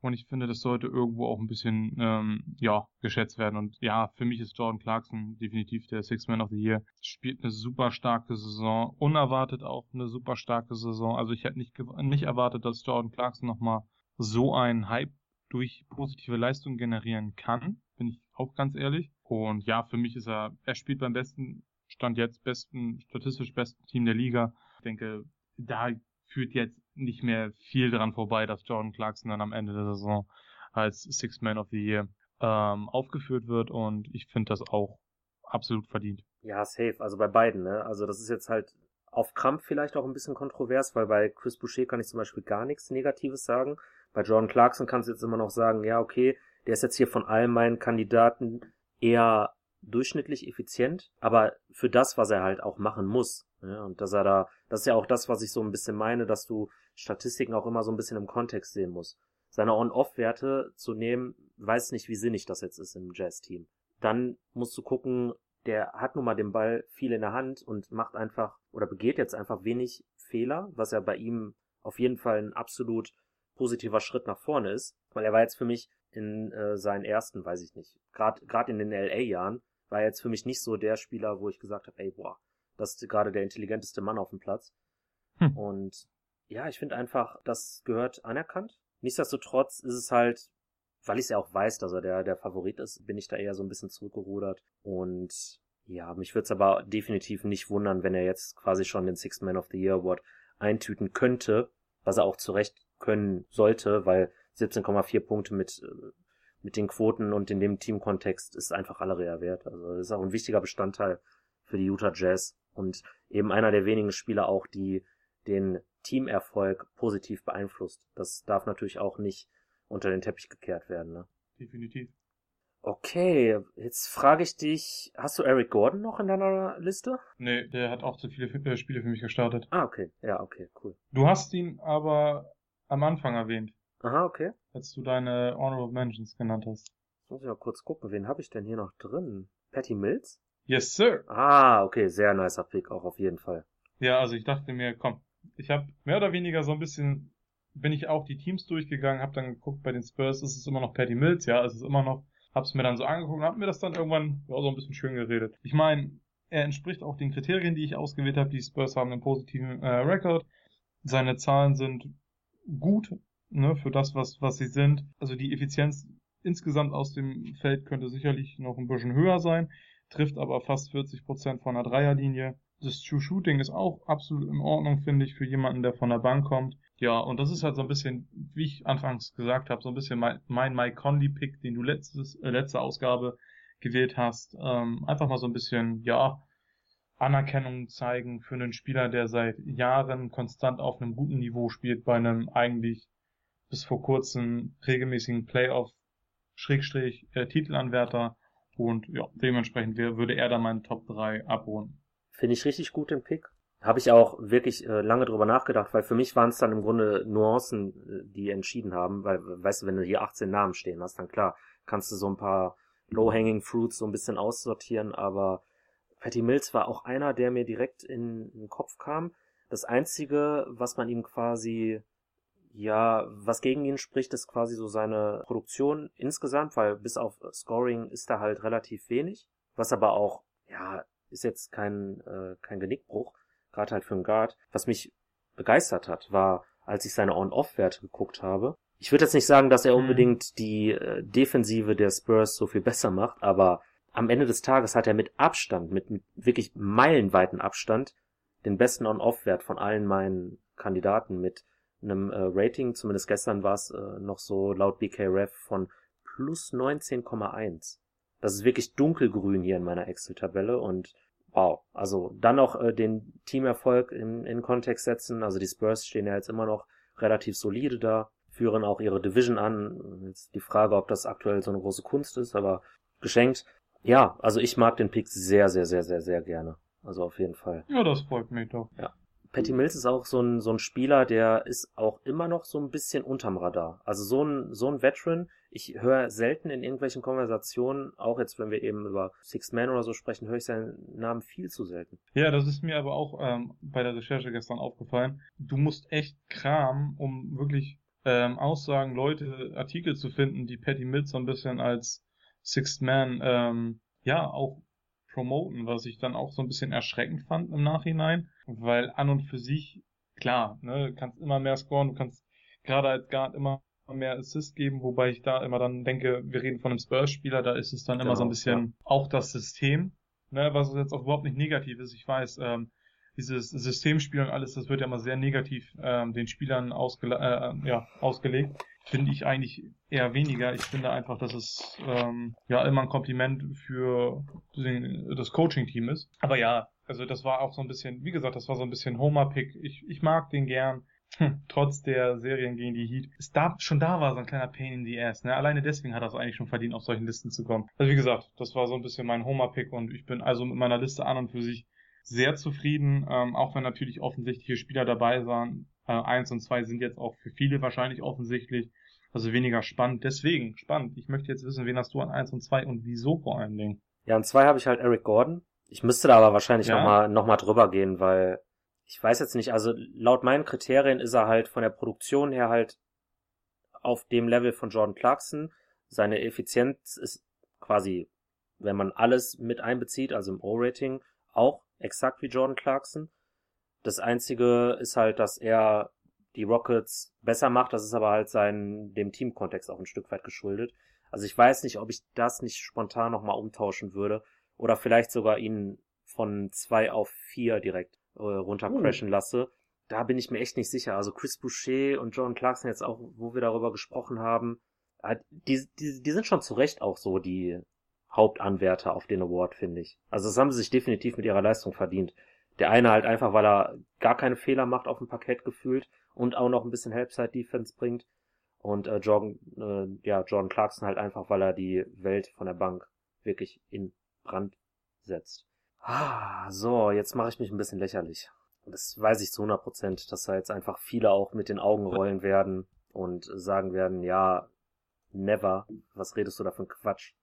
Und ich finde, das sollte irgendwo auch ein bisschen ähm, ja geschätzt werden. Und ja, für mich ist Jordan Clarkson definitiv der Six Man of the Year. Spielt eine super starke Saison, unerwartet auch eine super starke Saison. Also ich hätte nicht nicht erwartet, dass Jordan Clarkson nochmal so einen Hype durch positive Leistung generieren kann, bin ich auch ganz ehrlich. Und ja, für mich ist er, er spielt beim besten Stand jetzt, besten, statistisch besten Team der Liga. Ich denke, da führt jetzt nicht mehr viel dran vorbei, dass Jordan Clarkson dann am Ende der Saison als Sixth Man of the Year ähm, aufgeführt wird und ich finde das auch absolut verdient. Ja, safe. Also bei beiden, ne? Also das ist jetzt halt auf Krampf vielleicht auch ein bisschen kontrovers, weil bei Chris Boucher kann ich zum Beispiel gar nichts Negatives sagen. Bei Jordan Clarkson kannst du jetzt immer noch sagen, ja, okay, der ist jetzt hier von all meinen Kandidaten eher durchschnittlich effizient, aber für das, was er halt auch machen muss. Ja, und dass er da, das ist ja auch das, was ich so ein bisschen meine, dass du Statistiken auch immer so ein bisschen im Kontext sehen musst. Seine On-Off-Werte zu nehmen, weiß nicht, wie sinnig das jetzt ist im Jazz-Team. Dann musst du gucken, der hat nun mal den Ball viel in der Hand und macht einfach oder begeht jetzt einfach wenig Fehler, was ja bei ihm auf jeden Fall ein absolut positiver Schritt nach vorne ist, weil er war jetzt für mich in äh, seinen ersten, weiß ich nicht, gerade gerade in den LA-Jahren, war er jetzt für mich nicht so der Spieler, wo ich gesagt habe, ey, boah, das ist gerade der intelligenteste Mann auf dem Platz. Hm. Und ja, ich finde einfach, das gehört anerkannt. Nichtsdestotrotz ist es halt, weil ich es ja auch weiß, dass er der, der Favorit ist, bin ich da eher so ein bisschen zurückgerudert. Und ja, mich würde es aber definitiv nicht wundern, wenn er jetzt quasi schon den Sixth Man of the Year Award eintüten könnte, was er auch zurecht können sollte, weil 17,4 Punkte mit, äh, mit den Quoten und in dem Teamkontext ist einfach alle Rea wert. Also das ist auch ein wichtiger Bestandteil für die Utah Jazz und eben einer der wenigen Spieler auch, die den Teamerfolg positiv beeinflusst. Das darf natürlich auch nicht unter den Teppich gekehrt werden. Ne? Definitiv. Okay, jetzt frage ich dich, hast du Eric Gordon noch in deiner Liste? Nee, der hat auch zu viele äh, Spiele für mich gestartet. Ah, okay. Ja, okay, cool. Du hast ihn aber am Anfang erwähnt. Aha, okay. Als du deine Honorable Mentions genannt hast. Jetzt muss ich mal kurz gucken, wen habe ich denn hier noch drin? Patty Mills? Yes, sir. Ah, okay, sehr nicer Pick auch auf jeden Fall. Ja, also ich dachte mir, komm, ich habe mehr oder weniger so ein bisschen, bin ich auch die Teams durchgegangen, habe dann geguckt, bei den Spurs ist es immer noch Patty Mills, ja, es ist immer noch, hab's mir dann so angeguckt und hab mir das dann irgendwann ja, so ein bisschen schön geredet. Ich meine, er entspricht auch den Kriterien, die ich ausgewählt habe. Die Spurs haben einen positiven äh, Rekord. Seine Zahlen sind gut, ne, für das, was, was sie sind. Also die Effizienz insgesamt aus dem Feld könnte sicherlich noch ein bisschen höher sein, trifft aber fast 40 Prozent von der Dreierlinie. Das True Shooting ist auch absolut in Ordnung, finde ich, für jemanden, der von der Bank kommt. Ja, und das ist halt so ein bisschen, wie ich anfangs gesagt habe, so ein bisschen mein, mein Mike Conley-Pick, den du letztes, äh, letzte Ausgabe gewählt hast. Ähm, einfach mal so ein bisschen, ja, Anerkennung zeigen für einen Spieler, der seit Jahren konstant auf einem guten Niveau spielt, bei einem eigentlich bis vor kurzem regelmäßigen Playoff Schrägstrich äh, Titelanwärter und ja, dementsprechend würde er dann meinen Top 3 abrunden. Finde ich richtig gut den Pick. Habe ich auch wirklich äh, lange drüber nachgedacht, weil für mich waren es dann im Grunde Nuancen, äh, die entschieden haben, weil, weißt du, wenn du hier 18 Namen stehen hast, dann klar, kannst du so ein paar Low-Hanging Fruits so ein bisschen aussortieren, aber Patty Mills war auch einer, der mir direkt in, in den Kopf kam. Das einzige, was man ihm quasi ja, was gegen ihn spricht, ist quasi so seine Produktion insgesamt, weil bis auf Scoring ist da halt relativ wenig. Was aber auch, ja, ist jetzt kein, äh, kein Genickbruch, gerade halt für einen Guard. Was mich begeistert hat, war, als ich seine On-Off-Werte geguckt habe. Ich würde jetzt nicht sagen, dass er mhm. unbedingt die äh, Defensive der Spurs so viel besser macht, aber am Ende des Tages hat er mit Abstand, mit, mit wirklich meilenweiten Abstand, den besten On-Off-Wert von allen meinen Kandidaten mit einem äh, Rating, zumindest gestern war es äh, noch so laut BKRef von plus 19,1. Das ist wirklich dunkelgrün hier in meiner Excel-Tabelle und wow. Also dann noch äh, den Teamerfolg in, in Kontext setzen. Also die Spurs stehen ja jetzt immer noch relativ solide da, führen auch ihre Division an. Jetzt die Frage, ob das aktuell so eine große Kunst ist, aber geschenkt. Ja, also ich mag den Pick sehr, sehr, sehr, sehr, sehr gerne. Also auf jeden Fall. Ja, das freut mich doch. Ja. Patty Mills ist auch so ein, so ein Spieler, der ist auch immer noch so ein bisschen unterm Radar. Also so ein, so ein Veteran, ich höre selten in irgendwelchen Konversationen, auch jetzt wenn wir eben über Six Man oder so sprechen, höre ich seinen Namen viel zu selten. Ja, das ist mir aber auch ähm, bei der Recherche gestern aufgefallen. Du musst echt Kram, um wirklich ähm, Aussagen, Leute, Artikel zu finden, die Patty Mills so ein bisschen als Sixth Man ähm, ja auch promoten, was ich dann auch so ein bisschen erschreckend fand im Nachhinein, weil an und für sich, klar, ne, du kannst immer mehr scoren, du kannst gerade als Guard immer mehr Assist geben, wobei ich da immer dann denke, wir reden von einem Spurs-Spieler, da ist es dann genau, immer so ein genau, bisschen ja. auch das System, ne, was jetzt auch überhaupt nicht negativ ist. Ich weiß, ähm, dieses Systemspiel und alles, das wird ja immer sehr negativ ähm, den Spielern ausge äh, ja, ausgelegt finde ich eigentlich eher weniger. Ich finde einfach, dass es ähm, ja immer ein Kompliment für den, das Coaching-Team ist. Aber ja, also das war auch so ein bisschen, wie gesagt, das war so ein bisschen Homer-Pick. Ich, ich mag den gern. Trotz der Serien gegen die Heat, ist da, schon da war so ein kleiner Pain in the Ass, ne? Alleine deswegen hat er es eigentlich schon verdient, auf solchen Listen zu kommen. Also wie gesagt, das war so ein bisschen mein Homer-Pick und ich bin also mit meiner Liste an und für sich sehr zufrieden, ähm, auch wenn natürlich offensichtliche Spieler dabei waren. Äh, eins und zwei sind jetzt auch für viele wahrscheinlich offensichtlich, also weniger spannend. Deswegen, spannend. Ich möchte jetzt wissen, wen hast du an eins und zwei und wieso vor allen Dingen? Ja, an zwei habe ich halt Eric Gordon. Ich müsste da aber wahrscheinlich ja. nochmal noch mal drüber gehen, weil ich weiß jetzt nicht, also laut meinen Kriterien ist er halt von der Produktion her halt auf dem Level von Jordan Clarkson. Seine Effizienz ist quasi, wenn man alles mit einbezieht, also im O-Rating, auch exakt wie Jordan Clarkson. Das einzige ist halt, dass er die Rockets besser macht. Das ist aber halt sein, dem Teamkontext auch ein Stück weit geschuldet. Also ich weiß nicht, ob ich das nicht spontan nochmal umtauschen würde oder vielleicht sogar ihn von zwei auf vier direkt äh, runtercrashen lasse. Da bin ich mir echt nicht sicher. Also Chris Boucher und John Clarkson jetzt auch, wo wir darüber gesprochen haben, äh, die, die, die sind schon zu Recht auch so die Hauptanwärter auf den Award, finde ich. Also das haben sie sich definitiv mit ihrer Leistung verdient. Der eine halt einfach, weil er gar keine Fehler macht auf dem Parkett gefühlt und auch noch ein bisschen Helpside-Defense bringt. Und äh, Jordan, äh, ja, Jordan Clarkson halt einfach, weil er die Welt von der Bank wirklich in Brand setzt. Ah, so, jetzt mache ich mich ein bisschen lächerlich. Das weiß ich zu 100 Prozent, dass da jetzt einfach viele auch mit den Augen rollen werden und sagen werden, ja, never, was redest du da für Quatsch?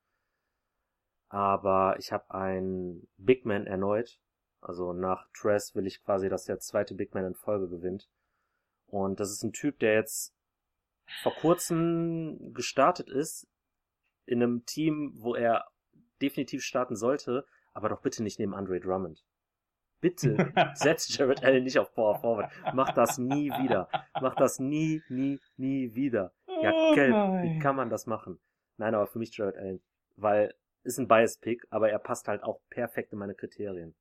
Aber ich habe einen Big Man erneut. Also nach Tress will ich quasi, dass der zweite Big Man in Folge gewinnt. Und das ist ein Typ, der jetzt vor kurzem gestartet ist in einem Team, wo er definitiv starten sollte, aber doch bitte nicht neben Andre Drummond. Bitte setz Jared Allen nicht auf Power Forward. Mach das nie wieder. Mach das nie, nie, nie wieder. Ja, oh Kelp, wie kann man das machen? Nein, aber für mich Jared Allen. Weil, ist ein Bias-Pick, aber er passt halt auch perfekt in meine Kriterien.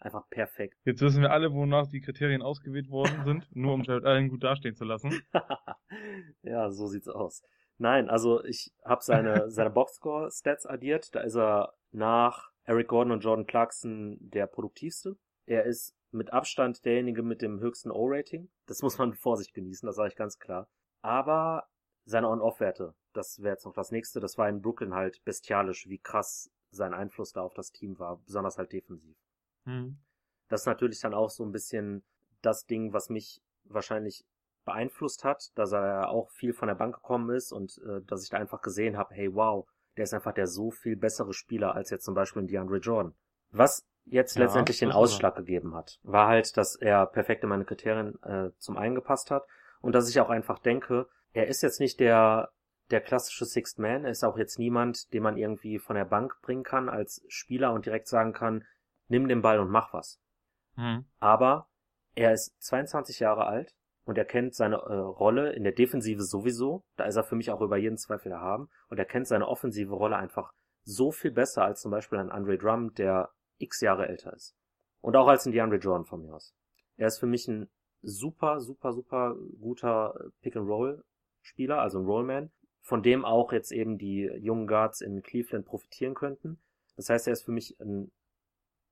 Einfach perfekt. Jetzt wissen wir alle, wonach die Kriterien ausgewählt worden sind, nur um Jared Allen gut dastehen zu lassen. ja, so sieht's aus. Nein, also ich habe seine, seine Boxscore-Stats addiert. Da ist er nach Eric Gordon und Jordan Clarkson der produktivste. Er ist mit Abstand derjenige mit dem höchsten O-Rating. Das muss man mit Vorsicht genießen, das sage ich ganz klar. Aber seine On-Off-Werte, das wäre jetzt noch das nächste, das war in Brooklyn halt bestialisch, wie krass sein Einfluss da auf das Team war, besonders halt defensiv. Mhm. Das ist natürlich dann auch so ein bisschen das Ding, was mich wahrscheinlich beeinflusst hat, dass er auch viel von der Bank gekommen ist und äh, dass ich da einfach gesehen habe, hey wow, der ist einfach der so viel bessere Spieler als jetzt zum Beispiel ein DeAndre Jordan. Was jetzt ja, letztendlich den Ausschlag gegeben hat, war halt, dass er perfekt in meine Kriterien äh, zum einen gepasst hat und dass ich auch einfach denke, er ist jetzt nicht der der klassische Sixth Man, er ist auch jetzt niemand, den man irgendwie von der Bank bringen kann als Spieler und direkt sagen kann, nimm den Ball und mach was. Mhm. Aber er ist 22 Jahre alt, und er kennt seine äh, Rolle in der Defensive sowieso. Da ist er für mich auch über jeden Zweifel erhaben. Und er kennt seine offensive Rolle einfach so viel besser als zum Beispiel ein Andre Drum, der x Jahre älter ist. Und auch als ein DeAndre Jordan von mir aus. Er ist für mich ein super, super, super guter Pick-and-Roll-Spieler, also ein Rollman, von dem auch jetzt eben die jungen Guards in Cleveland profitieren könnten. Das heißt, er ist für mich ein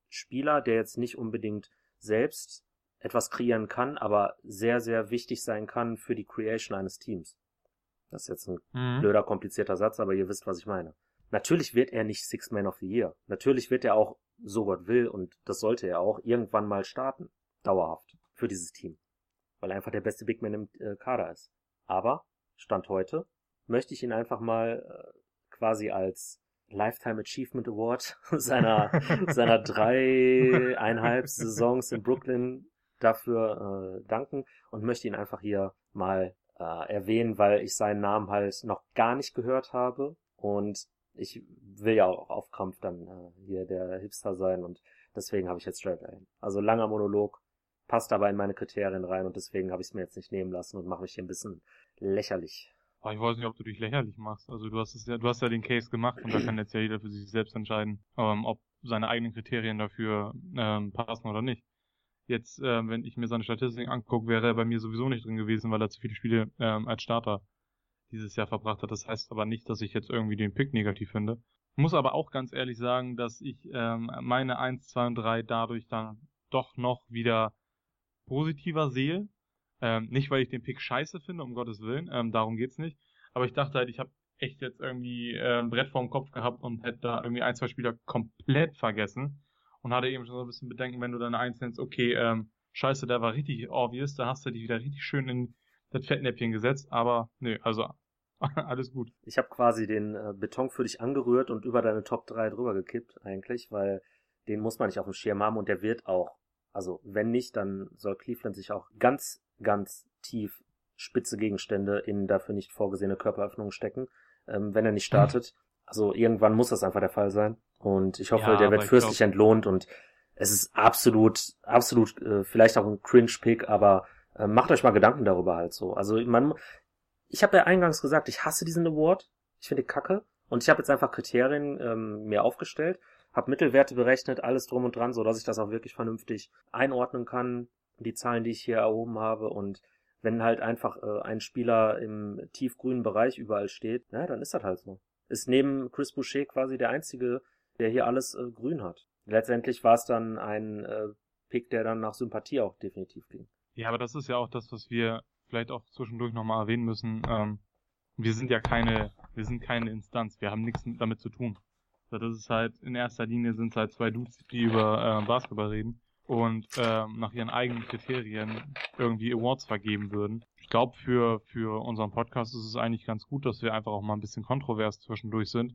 Spieler, der jetzt nicht unbedingt selbst etwas kreieren kann, aber sehr, sehr wichtig sein kann für die Creation eines Teams. Das ist jetzt ein mhm. blöder, komplizierter Satz, aber ihr wisst, was ich meine. Natürlich wird er nicht Six Man of the Year. Natürlich wird er auch, so Gott will, und das sollte er auch, irgendwann mal starten. Dauerhaft. Für dieses Team. Weil er einfach der beste Big Man im äh, Kader ist. Aber, Stand heute, möchte ich ihn einfach mal äh, quasi als Lifetime Achievement Award seiner, seiner dreieinhalb Saisons in Brooklyn dafür äh, danken und möchte ihn einfach hier mal äh, erwähnen, weil ich seinen Namen halt noch gar nicht gehört habe und ich will ja auch auf Krampf dann äh, hier der Hipster sein und deswegen habe ich jetzt Jared Allen. Also langer Monolog, passt aber in meine Kriterien rein und deswegen habe ich es mir jetzt nicht nehmen lassen und mache mich hier ein bisschen lächerlich. Ich weiß nicht, ob du dich lächerlich machst. Also du hast es ja, du hast ja den Case gemacht und da kann jetzt ja jeder für sich selbst entscheiden, ähm, ob seine eigenen Kriterien dafür ähm, passen oder nicht. Jetzt, äh, wenn ich mir seine Statistiken angucke, wäre er bei mir sowieso nicht drin gewesen, weil er zu viele Spiele ähm, als Starter dieses Jahr verbracht hat. Das heißt aber nicht, dass ich jetzt irgendwie den Pick negativ finde. Muss aber auch ganz ehrlich sagen, dass ich ähm, meine 1, 2 und 3 dadurch dann doch noch wieder positiver sehe. Ähm, nicht, weil ich den Pick scheiße finde, um Gottes Willen, ähm, darum geht's nicht. Aber ich dachte halt, ich habe echt jetzt irgendwie äh, ein Brett vorm Kopf gehabt und hätte da irgendwie ein, zwei Spieler komplett vergessen. Und hatte eben schon so ein bisschen Bedenken, wenn du dann eins nennst, okay, ähm, scheiße, der war richtig obvious, da hast du dich wieder richtig schön in das Fettnäpfchen gesetzt, aber nö, also alles gut. Ich habe quasi den äh, Beton für dich angerührt und über deine Top 3 drüber gekippt eigentlich, weil den muss man nicht auf dem Schirm haben und der wird auch. Also wenn nicht, dann soll Cleveland sich auch ganz, ganz tief spitze Gegenstände in dafür nicht vorgesehene Körperöffnungen stecken, ähm, wenn er nicht startet. Also irgendwann muss das einfach der Fall sein. Und ich hoffe, ja, der wird fürstlich glaub... entlohnt und es ist absolut, absolut, äh, vielleicht auch ein Cringe-Pick, aber äh, macht euch mal Gedanken darüber halt so. Also man, ich habe ja eingangs gesagt, ich hasse diesen Award. Ich finde kacke. Und ich habe jetzt einfach Kriterien ähm, mir aufgestellt, habe Mittelwerte berechnet, alles drum und dran, so dass ich das auch wirklich vernünftig einordnen kann, die Zahlen, die ich hier erhoben habe. Und wenn halt einfach äh, ein Spieler im tiefgrünen Bereich überall steht, na, dann ist das halt so. Ist neben Chris Boucher quasi der einzige, der hier alles äh, grün hat. Letztendlich war es dann ein äh, Pick, der dann nach Sympathie auch definitiv ging. Ja, aber das ist ja auch das, was wir vielleicht auch zwischendurch nochmal erwähnen müssen. Ähm, wir sind ja keine, wir sind keine Instanz, wir haben nichts damit zu tun. Das ist halt, in erster Linie sind es halt zwei Dudes, die über äh, Basketball reden und ähm, nach ihren eigenen Kriterien irgendwie Awards vergeben würden. Ich glaube, für, für unseren Podcast ist es eigentlich ganz gut, dass wir einfach auch mal ein bisschen kontrovers zwischendurch sind.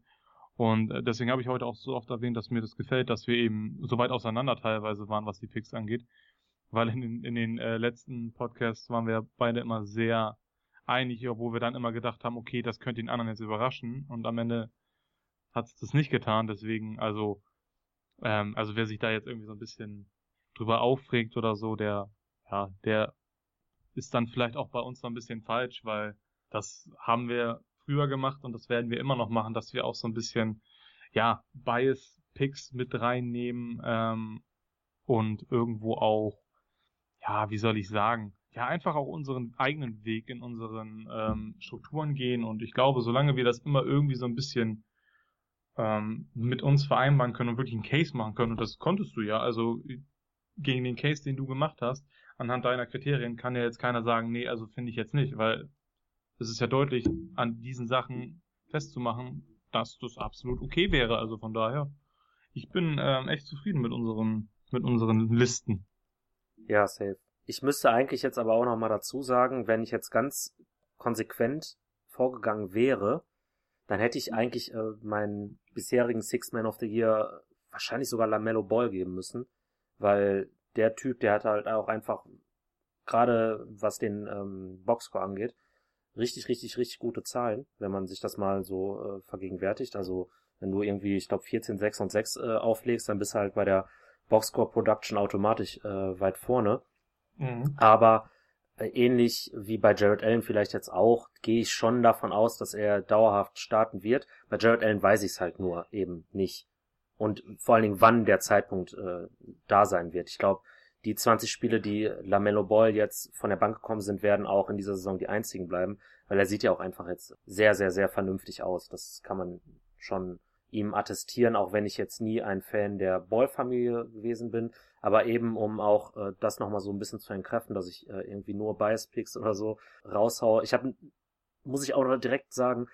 Und äh, deswegen habe ich heute auch so oft erwähnt, dass mir das gefällt, dass wir eben so weit auseinander teilweise waren, was die Picks angeht. Weil in den, in den äh, letzten Podcasts waren wir beide immer sehr einig, obwohl wir dann immer gedacht haben, okay, das könnte den anderen jetzt überraschen. Und am Ende hat es das nicht getan, deswegen, also, ähm, also wer sich da jetzt irgendwie so ein bisschen drüber aufregt oder so, der, ja, der ist dann vielleicht auch bei uns so ein bisschen falsch, weil das haben wir früher gemacht und das werden wir immer noch machen, dass wir auch so ein bisschen, ja, Bias-Picks mit reinnehmen ähm, und irgendwo auch ja, wie soll ich sagen, ja, einfach auch unseren eigenen Weg in unseren ähm, Strukturen gehen. Und ich glaube, solange wir das immer irgendwie so ein bisschen ähm, mit uns vereinbaren können und wirklich einen Case machen können, und das konntest du ja, also gegen den Case, den du gemacht hast, anhand deiner Kriterien kann ja jetzt keiner sagen, nee, also finde ich jetzt nicht, weil es ist ja deutlich an diesen Sachen festzumachen, dass das absolut okay wäre. Also von daher, ich bin ähm, echt zufrieden mit unseren, mit unseren Listen. Ja, safe. Ich müsste eigentlich jetzt aber auch noch mal dazu sagen, wenn ich jetzt ganz konsequent vorgegangen wäre, dann hätte ich eigentlich äh, meinen bisherigen Six Man of the Year wahrscheinlich sogar Lamello Ball geben müssen, weil der Typ, der hat halt auch einfach gerade was den ähm, Boxscore angeht, richtig, richtig, richtig gute Zahlen, wenn man sich das mal so äh, vergegenwärtigt. Also wenn du irgendwie, ich glaube, 14, 6 und 6 äh, auflegst, dann bist du halt bei der Boxscore Production automatisch äh, weit vorne. Mhm. Aber äh, ähnlich wie bei Jared Allen vielleicht jetzt auch, gehe ich schon davon aus, dass er dauerhaft starten wird. Bei Jared Allen weiß ich es halt nur eben nicht. Und vor allen Dingen, wann der Zeitpunkt äh, da sein wird. Ich glaube, die 20 Spiele, die Lamello Ball jetzt von der Bank gekommen sind, werden auch in dieser Saison die einzigen bleiben, weil er sieht ja auch einfach jetzt sehr, sehr, sehr vernünftig aus. Das kann man schon ihm attestieren, auch wenn ich jetzt nie ein Fan der Ball-Familie gewesen bin, aber eben um auch äh, das nochmal so ein bisschen zu entkräften, dass ich äh, irgendwie nur Bias-Picks oder so raushaue. Ich habe, muss ich auch direkt sagen,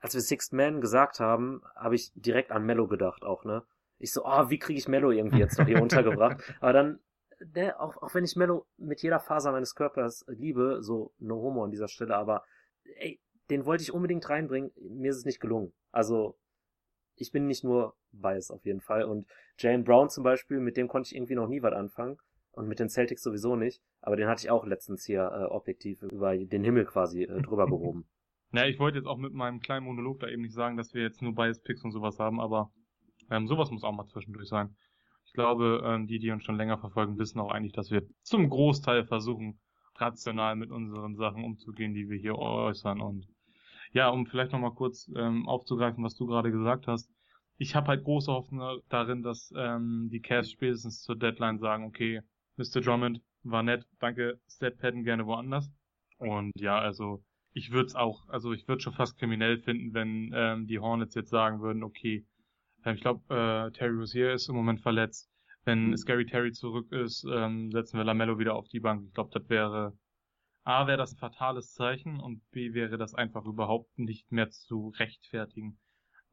als wir Sixth Man gesagt haben, habe ich direkt an Mello gedacht auch, ne? Ich so, oh, wie kriege ich Mello irgendwie jetzt noch hier untergebracht? Aber dann, ne, auch, auch wenn ich Mello mit jeder Faser meines Körpers liebe, so no homo an dieser Stelle, aber ey, den wollte ich unbedingt reinbringen, mir ist es nicht gelungen. Also ich bin nicht nur Bias auf jeden Fall. Und Jalen Brown zum Beispiel, mit dem konnte ich irgendwie noch nie was anfangen. Und mit den Celtics sowieso nicht. Aber den hatte ich auch letztens hier äh, objektiv über den Himmel quasi äh, drüber gehoben. Ja, ich wollte jetzt auch mit meinem kleinen Monolog da eben nicht sagen, dass wir jetzt nur Bias-Picks und sowas haben, aber ähm, sowas muss auch mal zwischendurch sein. Ich glaube, ähm, die, die uns schon länger verfolgen, wissen auch eigentlich, dass wir zum Großteil versuchen, rational mit unseren Sachen umzugehen, die wir hier äußern. Und ja, um vielleicht nochmal kurz ähm, aufzugreifen, was du gerade gesagt hast. Ich habe halt große Hoffnung darin, dass ähm, die Cavs spätestens zur Deadline sagen, okay, Mr. Drummond war nett, danke, Stat Patton gerne woanders. Und ja, also ich würde es auch, also ich würde schon fast kriminell finden, wenn ähm, die Hornets jetzt sagen würden, okay, ich glaube, äh, Terry Rozier ist im Moment verletzt. Wenn Scary Terry zurück ist, ähm, setzen wir Lamello wieder auf die Bank. Ich glaube, das wäre A wäre das ein fatales Zeichen und B wäre das einfach überhaupt nicht mehr zu rechtfertigen.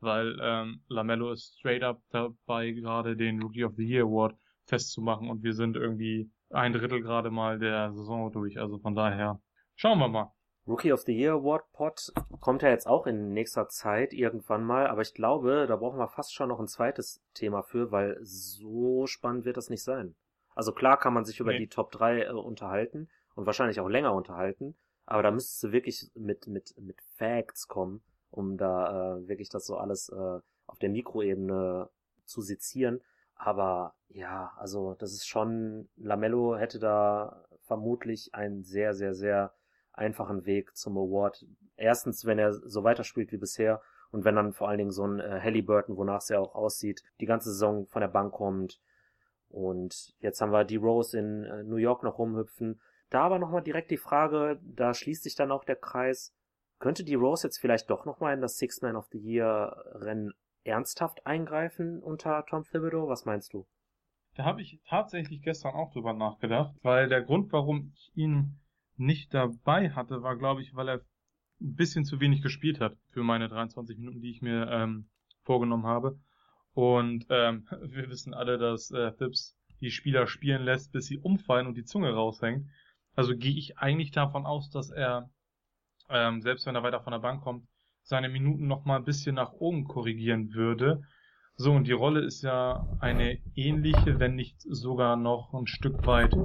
Weil ähm, Lamello ist straight up dabei, gerade den Rookie of the Year Award festzumachen und wir sind irgendwie ein Drittel gerade mal der Saison durch. Also von daher schauen wir mal. Rookie of the Year Award Pot kommt ja jetzt auch in nächster Zeit irgendwann mal, aber ich glaube, da brauchen wir fast schon noch ein zweites Thema für, weil so spannend wird das nicht sein. Also klar kann man sich über nee. die Top 3 äh, unterhalten und wahrscheinlich auch länger unterhalten, aber da müsstest du wirklich mit, mit, mit Facts kommen, um da äh, wirklich das so alles äh, auf der Mikroebene zu sezieren. Aber ja, also das ist schon, Lamello hätte da vermutlich einen sehr, sehr, sehr einfachen Weg zum Award. Erstens, wenn er so weiterspielt wie bisher und wenn dann vor allen Dingen so ein äh, Halliburton, wonach es ja auch aussieht, die ganze Saison von der Bank kommt. Und jetzt haben wir die Rose in äh, New York noch rumhüpfen. Da aber nochmal direkt die Frage, da schließt sich dann auch der Kreis, könnte die Rose jetzt vielleicht doch nochmal in das Six Man of the Year Rennen ernsthaft eingreifen unter Tom Thibodeau? Was meinst du? Da habe ich tatsächlich gestern auch drüber nachgedacht, weil der Grund, warum ich ihn nicht dabei hatte, war, glaube ich, weil er ein bisschen zu wenig gespielt hat für meine 23 Minuten, die ich mir ähm, vorgenommen habe. Und ähm, wir wissen alle, dass äh, Phipps die Spieler spielen lässt, bis sie umfallen und die Zunge raushängt. Also gehe ich eigentlich davon aus, dass er, ähm, selbst wenn er weiter von der Bank kommt, seine Minuten noch mal ein bisschen nach oben korrigieren würde. So, und die Rolle ist ja eine ähnliche, wenn nicht sogar noch ein Stück weit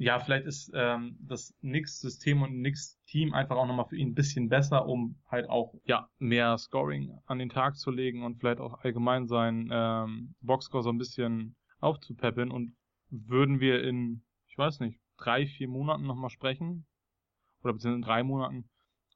ja, vielleicht ist ähm, das Nix-System und Nix-Team einfach auch nochmal für ihn ein bisschen besser, um halt auch ja mehr Scoring an den Tag zu legen und vielleicht auch allgemein seinen ähm, Boxscore so ein bisschen aufzupäppeln. Und würden wir in, ich weiß nicht, drei, vier Monaten nochmal sprechen, oder beziehungsweise in drei Monaten,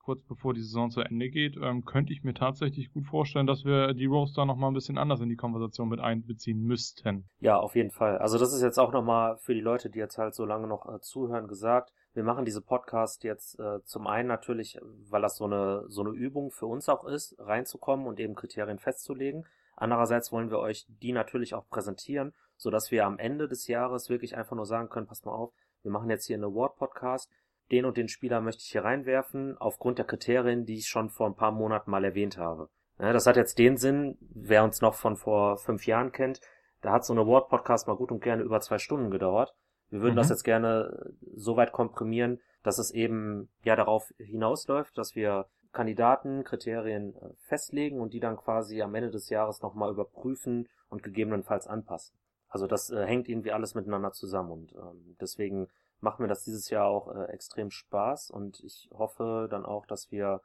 kurz bevor die Saison zu Ende geht, ähm, könnte ich mir tatsächlich gut vorstellen, dass wir die da nochmal ein bisschen anders in die Konversation mit einbeziehen müssten. Ja, auf jeden Fall. Also das ist jetzt auch nochmal für die Leute, die jetzt halt so lange noch äh, zuhören, gesagt. Wir machen diese Podcast jetzt äh, zum einen natürlich, weil das so eine, so eine Übung für uns auch ist, reinzukommen und eben Kriterien festzulegen. Andererseits wollen wir euch die natürlich auch präsentieren, sodass wir am Ende des Jahres wirklich einfach nur sagen können, passt mal auf, wir machen jetzt hier einen Award-Podcast, den und den Spieler möchte ich hier reinwerfen, aufgrund der Kriterien, die ich schon vor ein paar Monaten mal erwähnt habe. Ja, das hat jetzt den Sinn, wer uns noch von vor fünf Jahren kennt, da hat so ein Award-Podcast mal gut und gerne über zwei Stunden gedauert. Wir würden mhm. das jetzt gerne so weit komprimieren, dass es eben ja darauf hinausläuft, dass wir Kandidaten, Kriterien äh, festlegen und die dann quasi am Ende des Jahres nochmal überprüfen und gegebenenfalls anpassen. Also das äh, hängt irgendwie alles miteinander zusammen und ähm, deswegen macht mir das dieses Jahr auch äh, extrem Spaß und ich hoffe dann auch, dass wir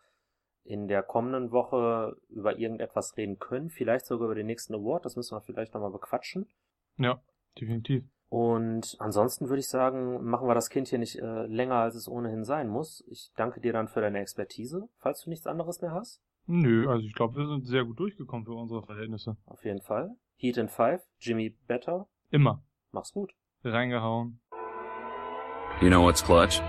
in der kommenden Woche über irgendetwas reden können, vielleicht sogar über den nächsten Award, das müssen wir vielleicht nochmal bequatschen. Ja, definitiv. Und ansonsten würde ich sagen, machen wir das Kind hier nicht äh, länger, als es ohnehin sein muss. Ich danke dir dann für deine Expertise, falls du nichts anderes mehr hast. Nö, also ich glaube, wir sind sehr gut durchgekommen für unsere Verhältnisse. Auf jeden Fall. Heat in Five, Jimmy Better. Immer. Mach's gut. Reingehauen. You know what's clutch?